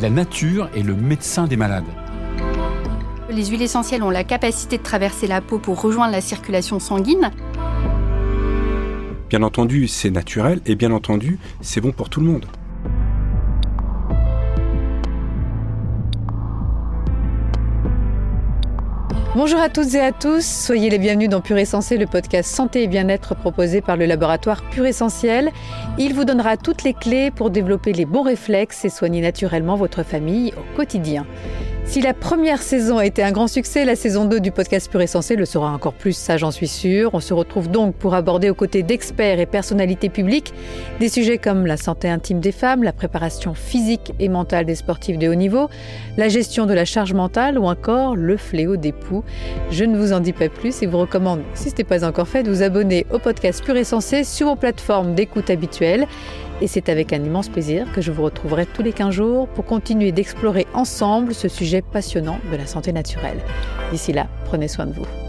la nature est le médecin des malades. Les huiles essentielles ont la capacité de traverser la peau pour rejoindre la circulation sanguine. Bien entendu, c'est naturel et bien entendu, c'est bon pour tout le monde. Bonjour à toutes et à tous, soyez les bienvenus dans Pure Essentiel, le podcast santé et bien-être proposé par le laboratoire Pure Essentiel. Il vous donnera toutes les clés pour développer les bons réflexes et soigner naturellement votre famille au quotidien. Si la première saison a été un grand succès, la saison 2 du podcast Pur Essentiel le sera encore plus, ça j'en suis sûre. On se retrouve donc pour aborder aux côtés d'experts et personnalités publiques des sujets comme la santé intime des femmes, la préparation physique et mentale des sportifs de haut niveau, la gestion de la charge mentale ou encore le fléau des poux. Je ne vous en dis pas plus et vous recommande, si ce n'est pas encore fait, de vous abonner au podcast Pur Essentiel sur vos plateformes d'écoute habituelles. Et c'est avec un immense plaisir que je vous retrouverai tous les 15 jours pour continuer d'explorer ensemble ce sujet passionnant de la santé naturelle. D'ici là, prenez soin de vous.